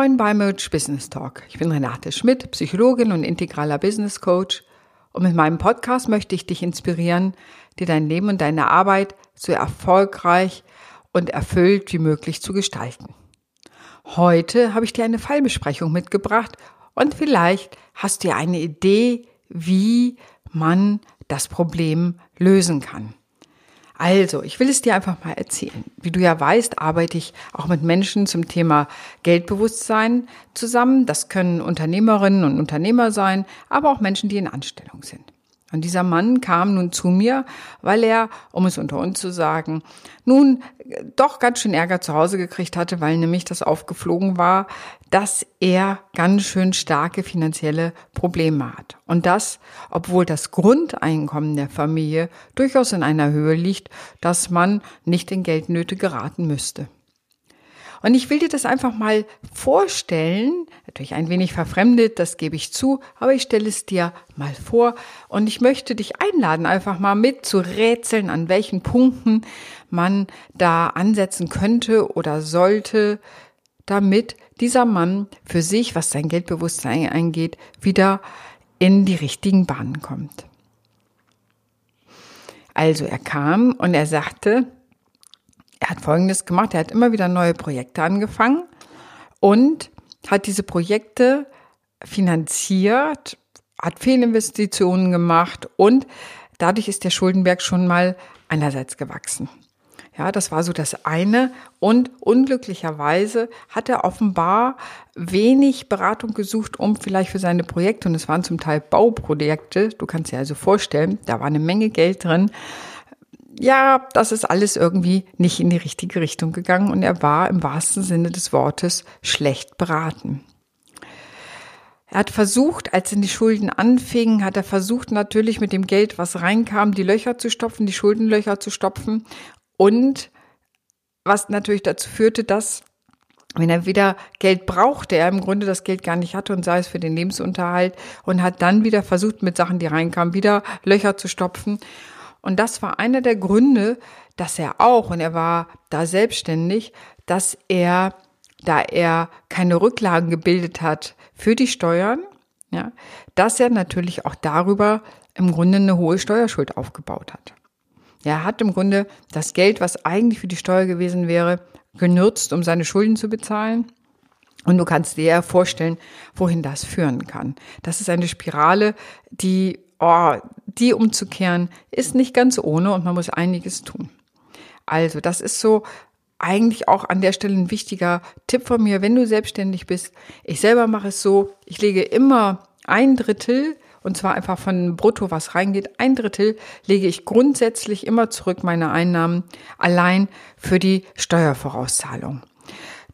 Moin bei Merge Business Talk. Ich bin Renate Schmidt, Psychologin und integraler Business Coach. Und mit meinem Podcast möchte ich dich inspirieren, dir dein Leben und deine Arbeit so erfolgreich und erfüllt wie möglich zu gestalten. Heute habe ich dir eine Fallbesprechung mitgebracht und vielleicht hast du ja eine Idee, wie man das Problem lösen kann. Also, ich will es dir einfach mal erzählen. Wie du ja weißt, arbeite ich auch mit Menschen zum Thema Geldbewusstsein zusammen. Das können Unternehmerinnen und Unternehmer sein, aber auch Menschen, die in Anstellung sind. Und dieser Mann kam nun zu mir, weil er, um es unter uns zu sagen, nun doch ganz schön Ärger zu Hause gekriegt hatte, weil nämlich das aufgeflogen war, dass er ganz schön starke finanzielle Probleme hat. Und das, obwohl das Grundeinkommen der Familie durchaus in einer Höhe liegt, dass man nicht in Geldnöte geraten müsste. Und ich will dir das einfach mal vorstellen, natürlich ein wenig verfremdet, das gebe ich zu, aber ich stelle es dir mal vor und ich möchte dich einladen, einfach mal mit zu rätseln, an welchen Punkten man da ansetzen könnte oder sollte, damit dieser Mann für sich, was sein Geldbewusstsein eingeht, wieder in die richtigen Bahnen kommt. Also er kam und er sagte, er hat Folgendes gemacht. Er hat immer wieder neue Projekte angefangen und hat diese Projekte finanziert, hat Fehlinvestitionen gemacht und dadurch ist der Schuldenberg schon mal einerseits gewachsen. Ja, das war so das eine. Und unglücklicherweise hat er offenbar wenig Beratung gesucht, um vielleicht für seine Projekte, und es waren zum Teil Bauprojekte, du kannst dir also vorstellen, da war eine Menge Geld drin, ja, das ist alles irgendwie nicht in die richtige Richtung gegangen. Und er war im wahrsten Sinne des Wortes schlecht beraten. Er hat versucht, als in die Schulden anfingen, hat er versucht natürlich mit dem Geld, was reinkam, die Löcher zu stopfen, die Schuldenlöcher zu stopfen und was natürlich dazu führte, dass wenn er wieder Geld brauchte, er im Grunde das Geld gar nicht hatte und sei es für den Lebensunterhalt und hat dann wieder versucht, mit Sachen, die reinkamen, wieder Löcher zu stopfen. Und das war einer der Gründe, dass er auch, und er war da selbstständig, dass er, da er keine Rücklagen gebildet hat für die Steuern, ja, dass er natürlich auch darüber im Grunde eine hohe Steuerschuld aufgebaut hat. Er hat im Grunde das Geld, was eigentlich für die Steuer gewesen wäre, genutzt, um seine Schulden zu bezahlen. Und du kannst dir ja vorstellen, wohin das führen kann. Das ist eine Spirale, die oh, die umzukehren, ist nicht ganz ohne und man muss einiges tun. Also, das ist so eigentlich auch an der Stelle ein wichtiger Tipp von mir, wenn du selbstständig bist. Ich selber mache es so, ich lege immer ein Drittel und zwar einfach von Brutto, was reingeht, ein Drittel lege ich grundsätzlich immer zurück meine Einnahmen allein für die Steuervorauszahlung.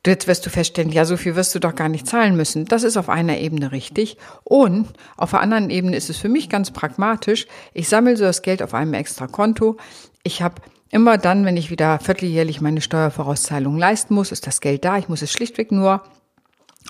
Jetzt wirst du feststellen, ja, so viel wirst du doch gar nicht zahlen müssen. Das ist auf einer Ebene richtig. Und auf der anderen Ebene ist es für mich ganz pragmatisch. Ich sammle so das Geld auf einem extra Konto. Ich habe immer dann, wenn ich wieder vierteljährlich meine Steuervorauszahlung leisten muss, ist das Geld da. Ich muss es schlichtweg nur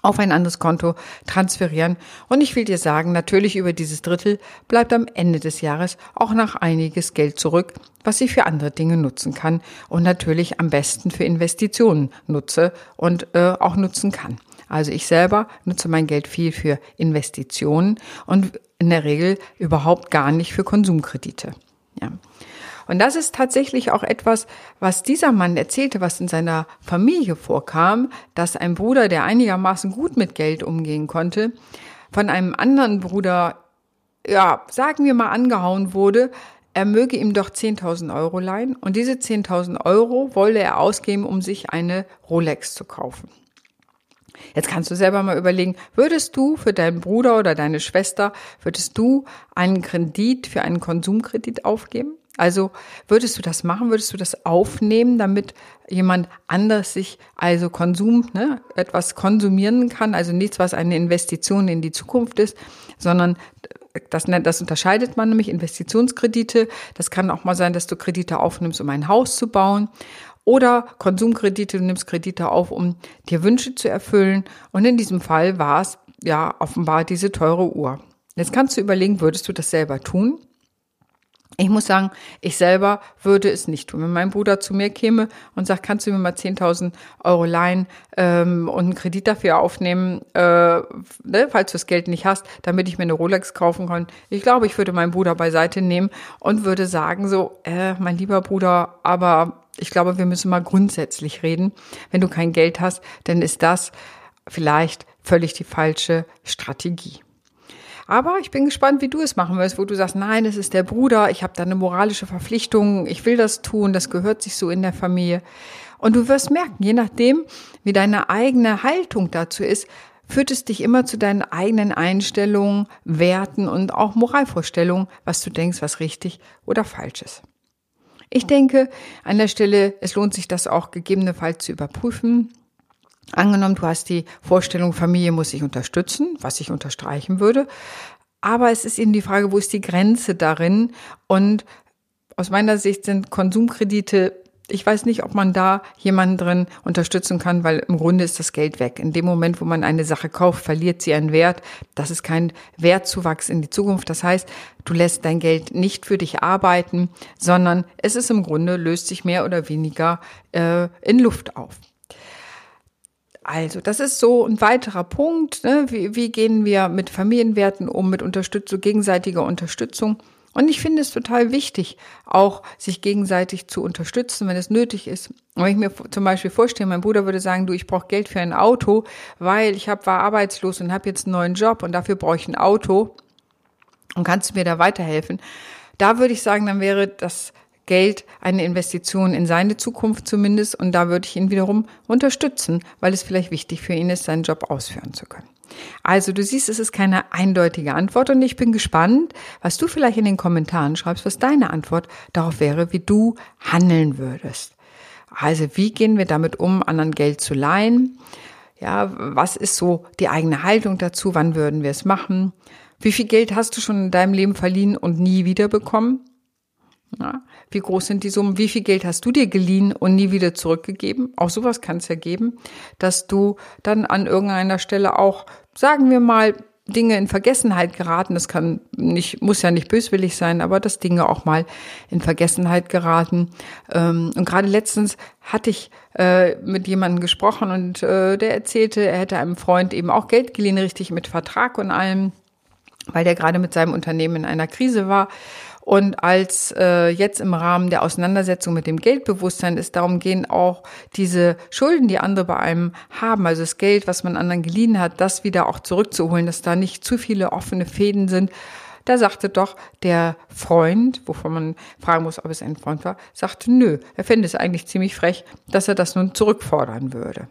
auf ein anderes Konto transferieren. Und ich will dir sagen, natürlich über dieses Drittel bleibt am Ende des Jahres auch noch einiges Geld zurück, was ich für andere Dinge nutzen kann und natürlich am besten für Investitionen nutze und äh, auch nutzen kann. Also ich selber nutze mein Geld viel für Investitionen und in der Regel überhaupt gar nicht für Konsumkredite. Ja. Und das ist tatsächlich auch etwas, was dieser Mann erzählte, was in seiner Familie vorkam, dass ein Bruder, der einigermaßen gut mit Geld umgehen konnte, von einem anderen Bruder, ja, sagen wir mal, angehauen wurde, er möge ihm doch 10.000 Euro leihen und diese 10.000 Euro wolle er ausgeben, um sich eine Rolex zu kaufen. Jetzt kannst du selber mal überlegen, würdest du für deinen Bruder oder deine Schwester, würdest du einen Kredit für einen Konsumkredit aufgeben? Also würdest du das machen, würdest du das aufnehmen, damit jemand anders sich also Konsum, ne, etwas konsumieren kann, also nichts, was eine Investition in die Zukunft ist, sondern das, das unterscheidet man nämlich Investitionskredite. Das kann auch mal sein, dass du Kredite aufnimmst, um ein Haus zu bauen. Oder Konsumkredite, du nimmst Kredite auf, um dir Wünsche zu erfüllen. Und in diesem Fall war es ja offenbar diese teure Uhr. Jetzt kannst du überlegen, würdest du das selber tun? Ich muss sagen, ich selber würde es nicht tun. Wenn mein Bruder zu mir käme und sagt, kannst du mir mal 10.000 Euro leihen ähm, und einen Kredit dafür aufnehmen, äh, ne, falls du das Geld nicht hast, damit ich mir eine Rolex kaufen kann. Ich glaube, ich würde meinen Bruder beiseite nehmen und würde sagen so, äh, mein lieber Bruder, aber ich glaube, wir müssen mal grundsätzlich reden. Wenn du kein Geld hast, dann ist das vielleicht völlig die falsche Strategie. Aber ich bin gespannt, wie du es machen wirst, wo du sagst, nein, es ist der Bruder, ich habe da eine moralische Verpflichtung, ich will das tun, das gehört sich so in der Familie. Und du wirst merken, je nachdem, wie deine eigene Haltung dazu ist, führt es dich immer zu deinen eigenen Einstellungen, Werten und auch Moralvorstellungen, was du denkst, was richtig oder falsch ist. Ich denke an der Stelle, es lohnt sich das auch gegebenenfalls zu überprüfen. Angenommen, du hast die Vorstellung, Familie muss sich unterstützen, was ich unterstreichen würde. Aber es ist eben die Frage, wo ist die Grenze darin? Und aus meiner Sicht sind Konsumkredite, ich weiß nicht, ob man da jemanden drin unterstützen kann, weil im Grunde ist das Geld weg. In dem Moment, wo man eine Sache kauft, verliert sie einen Wert. Das ist kein Wertzuwachs in die Zukunft. Das heißt, du lässt dein Geld nicht für dich arbeiten, sondern es ist im Grunde, löst sich mehr oder weniger äh, in Luft auf. Also, das ist so ein weiterer Punkt. Ne? Wie, wie gehen wir mit Familienwerten um, mit Unterstützung, gegenseitiger Unterstützung? Und ich finde es total wichtig, auch sich gegenseitig zu unterstützen, wenn es nötig ist. Wenn ich mir zum Beispiel vorstelle, mein Bruder würde sagen, du, ich brauche Geld für ein Auto, weil ich hab, war arbeitslos und habe jetzt einen neuen Job und dafür brauche ich ein Auto. Und kannst du mir da weiterhelfen? Da würde ich sagen, dann wäre das Geld eine Investition in seine Zukunft zumindest. Und da würde ich ihn wiederum unterstützen, weil es vielleicht wichtig für ihn ist, seinen Job ausführen zu können. Also du siehst, es ist keine eindeutige Antwort und ich bin gespannt, was du vielleicht in den Kommentaren schreibst, was deine Antwort darauf wäre, wie du handeln würdest. Also wie gehen wir damit um, anderen Geld zu leihen? Ja, was ist so die eigene Haltung dazu? Wann würden wir es machen? Wie viel Geld hast du schon in deinem Leben verliehen und nie wiederbekommen? Ja, wie groß sind die Summen? Wie viel Geld hast du dir geliehen und nie wieder zurückgegeben? Auch sowas kann es ja geben, dass du dann an irgendeiner Stelle auch, sagen wir mal, Dinge in Vergessenheit geraten. Das kann nicht, muss ja nicht böswillig sein, aber dass Dinge auch mal in Vergessenheit geraten. Ähm, und gerade letztens hatte ich äh, mit jemandem gesprochen und äh, der erzählte, er hätte einem Freund eben auch Geld geliehen, richtig mit Vertrag und allem, weil der gerade mit seinem Unternehmen in einer Krise war. Und als äh, jetzt im Rahmen der Auseinandersetzung mit dem Geldbewusstsein ist darum gehen, auch diese Schulden, die andere bei einem haben, also das Geld, was man anderen geliehen hat, das wieder auch zurückzuholen, dass da nicht zu viele offene Fäden sind. Da sagte doch der Freund, wovon man fragen muss, ob es ein Freund war, sagte, nö, er fände es eigentlich ziemlich frech, dass er das nun zurückfordern würde.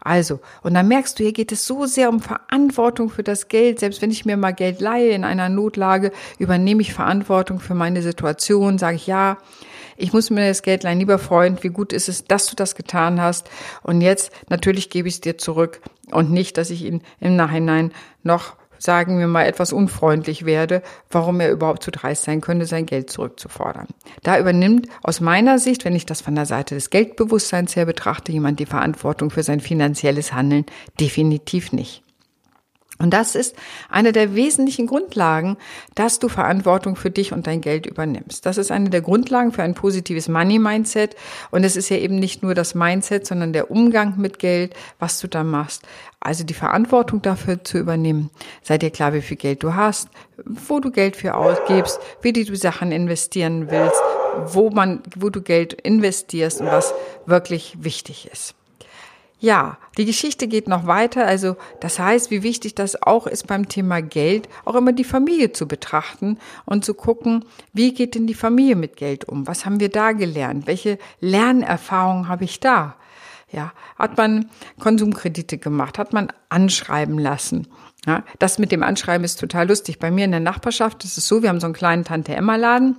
Also, und dann merkst du, hier geht es so sehr um Verantwortung für das Geld. Selbst wenn ich mir mal Geld leihe in einer Notlage, übernehme ich Verantwortung für meine Situation, sage ich ja, ich muss mir das Geld leihen, lieber Freund, wie gut ist es, dass du das getan hast. Und jetzt natürlich gebe ich es dir zurück und nicht, dass ich ihn im Nachhinein noch sagen wir mal, etwas unfreundlich werde, warum er überhaupt zu dreist sein könnte, sein Geld zurückzufordern. Da übernimmt aus meiner Sicht, wenn ich das von der Seite des Geldbewusstseins her betrachte, jemand die Verantwortung für sein finanzielles Handeln definitiv nicht. Und das ist eine der wesentlichen Grundlagen, dass du Verantwortung für dich und dein Geld übernimmst. Das ist eine der Grundlagen für ein positives Money-Mindset. Und es ist ja eben nicht nur das Mindset, sondern der Umgang mit Geld, was du da machst. Also die Verantwortung dafür zu übernehmen. Sei dir klar, wie viel Geld du hast, wo du Geld für ausgibst, wie du Sachen investieren willst, wo man, wo du Geld investierst und was wirklich wichtig ist. Ja, die Geschichte geht noch weiter. Also das heißt, wie wichtig das auch ist beim Thema Geld, auch immer die Familie zu betrachten und zu gucken, wie geht denn die Familie mit Geld um? Was haben wir da gelernt? Welche Lernerfahrungen habe ich da? Ja, hat man Konsumkredite gemacht? Hat man anschreiben lassen? Ja, das mit dem Anschreiben ist total lustig. Bei mir in der Nachbarschaft ist es so, wir haben so einen kleinen Tante-Emma-Laden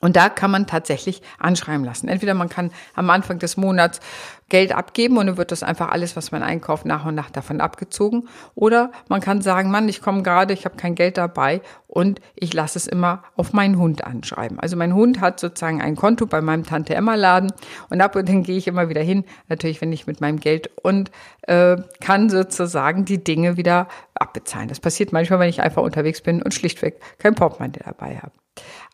und da kann man tatsächlich anschreiben lassen. Entweder man kann am Anfang des Monats Geld abgeben und dann wird das einfach alles, was man einkauft, nach und nach davon abgezogen. Oder man kann sagen, Mann, ich komme gerade, ich habe kein Geld dabei und ich lasse es immer auf meinen Hund anschreiben. Also mein Hund hat sozusagen ein Konto bei meinem Tante Emma Laden und ab und dann gehe ich immer wieder hin, natürlich wenn ich mit meinem Geld und äh, kann sozusagen die Dinge wieder abbezahlen. Das passiert manchmal, wenn ich einfach unterwegs bin und schlichtweg kein Portemonnaie dabei habe.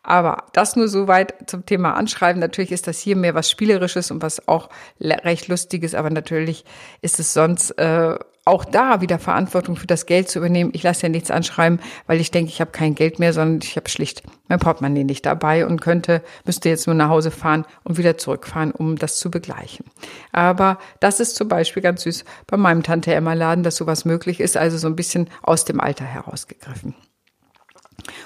Aber das nur soweit zum Thema Anschreiben. Natürlich ist das hier mehr was Spielerisches und was auch recht Lustiges, aber natürlich ist es sonst äh, auch da wieder Verantwortung für das Geld zu übernehmen. Ich lasse ja nichts anschreiben, weil ich denke, ich habe kein Geld mehr, sondern ich habe schlicht mein Portemonnaie nicht dabei und könnte, müsste jetzt nur nach Hause fahren und wieder zurückfahren, um das zu begleichen. Aber das ist zum Beispiel ganz süß bei meinem Tante Emma Laden, dass sowas möglich ist, also so ein bisschen aus dem Alter herausgegriffen.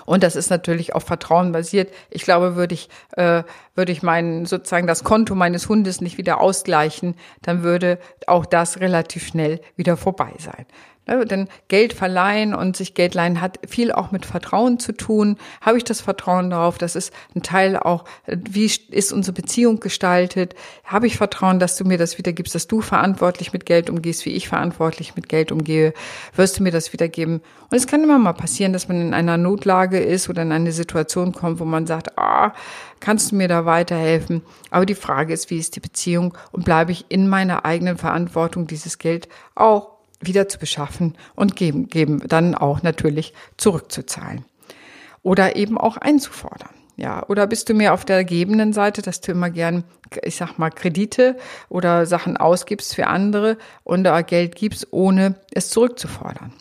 Und das ist natürlich auf Vertrauen basiert. Ich glaube, würde ich, äh, würde ich meinen, sozusagen das Konto meines Hundes nicht wieder ausgleichen, dann würde auch das relativ schnell wieder vorbei sein. Ne, denn Geld verleihen und sich Geld leihen hat viel auch mit Vertrauen zu tun. Habe ich das Vertrauen darauf? Das ist ein Teil auch, wie ist unsere Beziehung gestaltet? Habe ich Vertrauen, dass du mir das wiedergibst, dass du verantwortlich mit Geld umgehst, wie ich verantwortlich mit Geld umgehe? Wirst du mir das wiedergeben? Und es kann immer mal passieren, dass man in einer Notlage ist oder in eine Situation kommt, wo man sagt, ah, kannst du mir da weiterhelfen? Aber die Frage ist, wie ist die Beziehung und bleibe ich in meiner eigenen Verantwortung, dieses Geld auch wieder zu beschaffen und geben, geben dann auch natürlich zurückzuzahlen. Oder eben auch einzufordern. Ja, oder bist du mehr auf der gebenden Seite, dass du immer gern, ich sag mal, Kredite oder Sachen ausgibst für andere und da Geld gibst, ohne es zurückzufordern?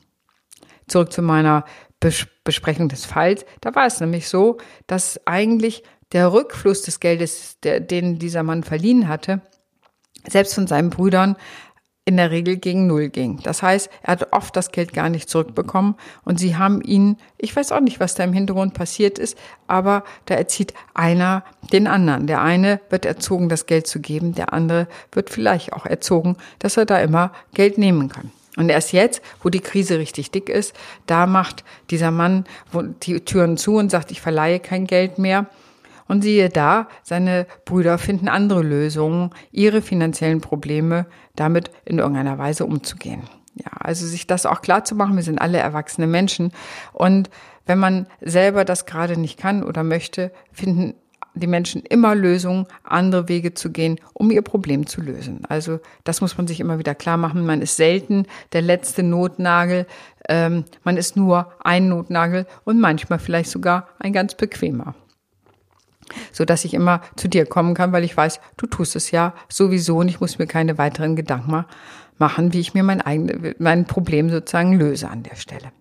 Zurück zu meiner Bes Besprechung des Falls. Da war es nämlich so, dass eigentlich der Rückfluss des Geldes, der, den dieser Mann verliehen hatte, selbst von seinen Brüdern in der Regel gegen Null ging. Das heißt, er hat oft das Geld gar nicht zurückbekommen und sie haben ihn, ich weiß auch nicht, was da im Hintergrund passiert ist, aber da erzieht einer den anderen. Der eine wird erzogen, das Geld zu geben, der andere wird vielleicht auch erzogen, dass er da immer Geld nehmen kann. Und erst jetzt, wo die Krise richtig dick ist, da macht dieser Mann die Türen zu und sagt, ich verleihe kein Geld mehr. Und siehe da, seine Brüder finden andere Lösungen, ihre finanziellen Probleme damit in irgendeiner Weise umzugehen. Ja, also sich das auch klar zu machen, wir sind alle erwachsene Menschen. Und wenn man selber das gerade nicht kann oder möchte, finden die Menschen immer Lösungen, andere Wege zu gehen, um ihr Problem zu lösen. Also das muss man sich immer wieder klar machen. Man ist selten der letzte Notnagel. Ähm, man ist nur ein Notnagel und manchmal vielleicht sogar ein ganz bequemer so dass ich immer zu dir kommen kann, weil ich weiß, du tust es ja sowieso und ich muss mir keine weiteren Gedanken machen, wie ich mir mein eigenes, mein Problem sozusagen löse an der Stelle.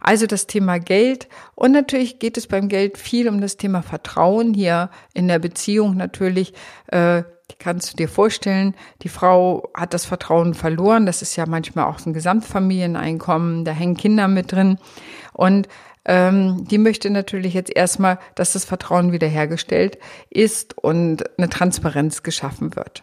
Also das Thema Geld und natürlich geht es beim Geld viel um das Thema Vertrauen hier in der Beziehung natürlich. Äh, kannst du dir vorstellen, die Frau hat das Vertrauen verloren. Das ist ja manchmal auch so ein Gesamtfamilieneinkommen, da hängen Kinder mit drin und ähm, die möchte natürlich jetzt erstmal, dass das Vertrauen wiederhergestellt ist und eine Transparenz geschaffen wird.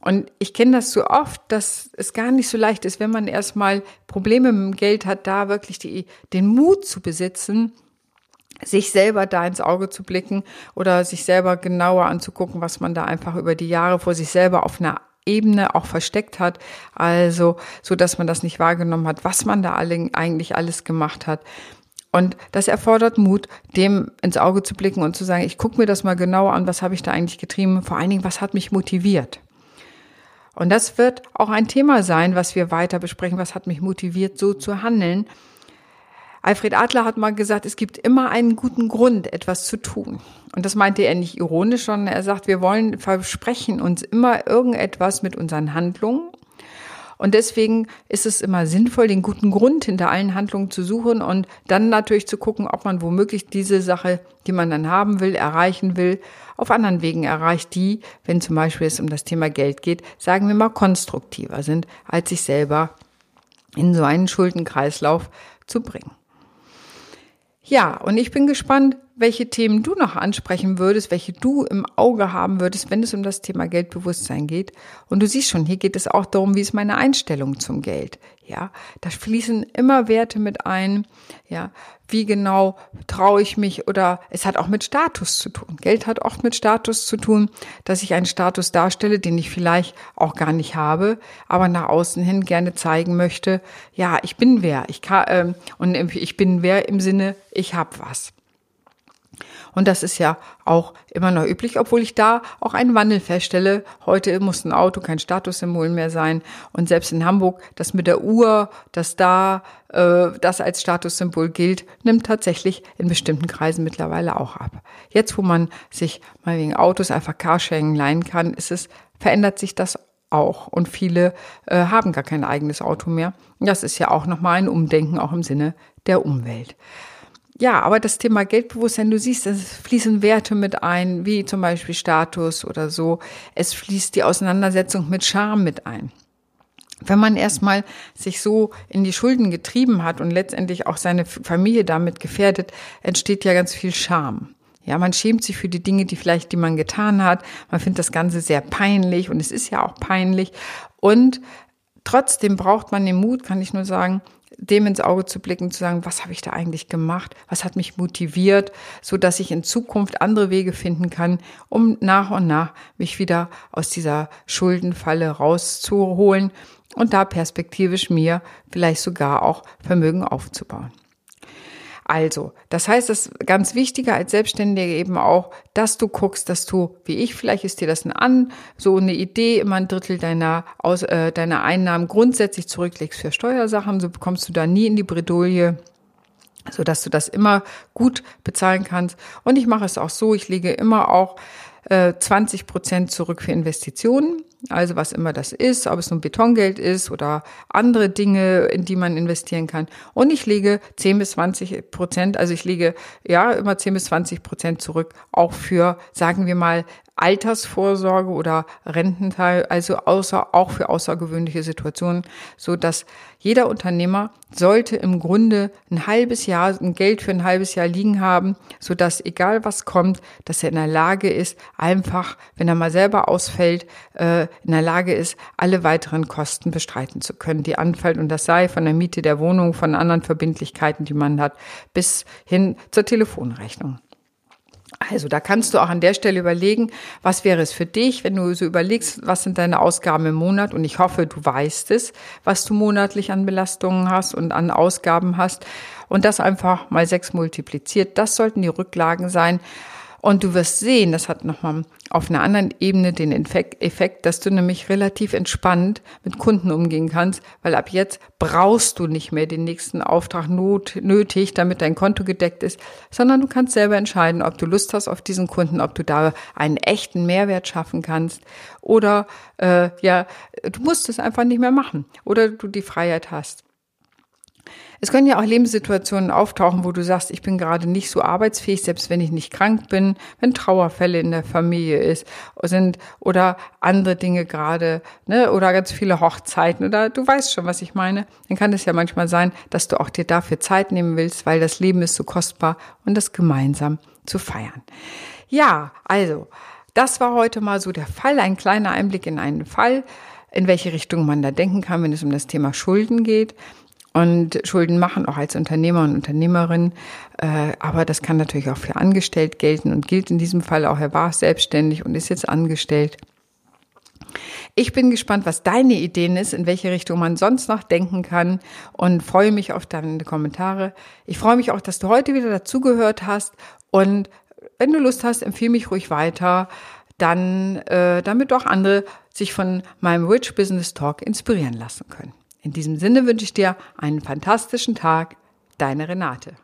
Und ich kenne das so oft, dass es gar nicht so leicht ist, wenn man erstmal Probleme mit dem Geld hat, da wirklich die, den Mut zu besitzen, sich selber da ins Auge zu blicken oder sich selber genauer anzugucken, was man da einfach über die Jahre vor sich selber auf einer Ebene auch versteckt hat, also so dass man das nicht wahrgenommen hat, was man da eigentlich alles gemacht hat. Und das erfordert Mut, dem ins Auge zu blicken und zu sagen, ich gucke mir das mal genauer an, was habe ich da eigentlich getrieben, vor allen Dingen, was hat mich motiviert. Und das wird auch ein Thema sein, was wir weiter besprechen, was hat mich motiviert, so zu handeln. Alfred Adler hat mal gesagt, es gibt immer einen guten Grund, etwas zu tun. Und das meinte er nicht ironisch, sondern er sagt, wir wollen versprechen uns immer irgendetwas mit unseren Handlungen und deswegen ist es immer sinnvoll, den guten Grund hinter allen Handlungen zu suchen und dann natürlich zu gucken, ob man womöglich diese Sache, die man dann haben will, erreichen will, auf anderen Wegen erreicht, die, wenn zum Beispiel es um das Thema Geld geht, sagen wir mal konstruktiver sind, als sich selber in so einen Schuldenkreislauf zu bringen. Ja, und ich bin gespannt, welche Themen du noch ansprechen würdest, welche du im Auge haben würdest, wenn es um das Thema Geldbewusstsein geht. Und du siehst schon, hier geht es auch darum, wie ist meine Einstellung zum Geld. Ja, da fließen immer Werte mit ein. Ja, wie genau traue ich mich oder es hat auch mit Status zu tun. Geld hat oft mit Status zu tun, dass ich einen Status darstelle, den ich vielleicht auch gar nicht habe, aber nach außen hin gerne zeigen möchte. Ja, ich bin wer. Ich kann, ähm, und ich bin wer im Sinne, ich habe was. Und das ist ja auch immer noch üblich, obwohl ich da auch einen Wandel feststelle. Heute muss ein Auto kein Statussymbol mehr sein. Und selbst in Hamburg, das mit der Uhr, das da äh, das als Statussymbol gilt, nimmt tatsächlich in bestimmten Kreisen mittlerweile auch ab. Jetzt, wo man sich mal wegen Autos einfach Carsharing leihen kann, ist es, verändert sich das auch. Und viele äh, haben gar kein eigenes Auto mehr. Das ist ja auch nochmal ein Umdenken, auch im Sinne der Umwelt. Ja, aber das Thema Geldbewusstsein, du siehst, es fließen Werte mit ein, wie zum Beispiel Status oder so. Es fließt die Auseinandersetzung mit Scham mit ein. Wenn man erstmal sich so in die Schulden getrieben hat und letztendlich auch seine Familie damit gefährdet, entsteht ja ganz viel Scham. Ja, man schämt sich für die Dinge, die vielleicht, die man getan hat. Man findet das Ganze sehr peinlich und es ist ja auch peinlich. Und trotzdem braucht man den Mut, kann ich nur sagen, dem ins Auge zu blicken, zu sagen, was habe ich da eigentlich gemacht? Was hat mich motiviert, so dass ich in Zukunft andere Wege finden kann, um nach und nach mich wieder aus dieser Schuldenfalle rauszuholen und da perspektivisch mir vielleicht sogar auch Vermögen aufzubauen. Also, das heißt, ist ganz wichtiger als Selbstständige eben auch, dass du guckst, dass du, wie ich, vielleicht ist dir das ein an, so eine Idee, immer ein Drittel deiner, aus, äh, deiner Einnahmen grundsätzlich zurücklegst für Steuersachen, so bekommst du da nie in die Bredouille so dass du das immer gut bezahlen kannst. Und ich mache es auch so, ich lege immer auch 20 äh, Prozent zurück für Investitionen. Also was immer das ist, ob es nun Betongeld ist oder andere Dinge, in die man investieren kann. Und ich lege 10 bis 20 Prozent, also ich lege ja immer 10 bis 20 Prozent zurück, auch für, sagen wir mal, Altersvorsorge oder Rententeil, also außer, auch für außergewöhnliche Situationen, so dass jeder Unternehmer sollte im Grunde ein halbes Jahr, ein Geld für ein halbes Jahr liegen haben, so dass egal was kommt, dass er in der Lage ist, einfach, wenn er mal selber ausfällt, äh, in der Lage ist, alle weiteren Kosten bestreiten zu können, die anfallen und das sei von der Miete der Wohnung, von anderen Verbindlichkeiten, die man hat, bis hin zur Telefonrechnung. Also da kannst du auch an der Stelle überlegen, was wäre es für dich, wenn du so überlegst, was sind deine Ausgaben im Monat und ich hoffe, du weißt es, was du monatlich an Belastungen hast und an Ausgaben hast und das einfach mal sechs multipliziert. Das sollten die Rücklagen sein. Und du wirst sehen, das hat nochmal auf einer anderen Ebene den Effekt, dass du nämlich relativ entspannt mit Kunden umgehen kannst, weil ab jetzt brauchst du nicht mehr den nächsten Auftrag not, nötig, damit dein Konto gedeckt ist, sondern du kannst selber entscheiden, ob du Lust hast auf diesen Kunden, ob du da einen echten Mehrwert schaffen kannst oder äh, ja, du musst es einfach nicht mehr machen oder du die Freiheit hast. Es können ja auch Lebenssituationen auftauchen, wo du sagst, ich bin gerade nicht so arbeitsfähig, selbst wenn ich nicht krank bin, wenn Trauerfälle in der Familie ist, sind oder andere Dinge gerade, ne, oder ganz viele Hochzeiten oder du weißt schon, was ich meine. Dann kann es ja manchmal sein, dass du auch dir dafür Zeit nehmen willst, weil das Leben ist so kostbar und das gemeinsam zu feiern. Ja, also, das war heute mal so der Fall, ein kleiner Einblick in einen Fall in welche Richtung man da denken kann, wenn es um das Thema Schulden geht und Schulden machen, auch als Unternehmer und Unternehmerin. Äh, aber das kann natürlich auch für angestellt gelten und gilt in diesem Fall auch. Er war selbstständig und ist jetzt angestellt. Ich bin gespannt, was deine Ideen ist, in welche Richtung man sonst noch denken kann und freue mich auf deine Kommentare. Ich freue mich auch, dass du heute wieder dazugehört hast und wenn du Lust hast, empfehle mich ruhig weiter, dann äh, damit auch andere sich von meinem Rich Business Talk inspirieren lassen können. In diesem Sinne wünsche ich dir einen fantastischen Tag. Deine Renate.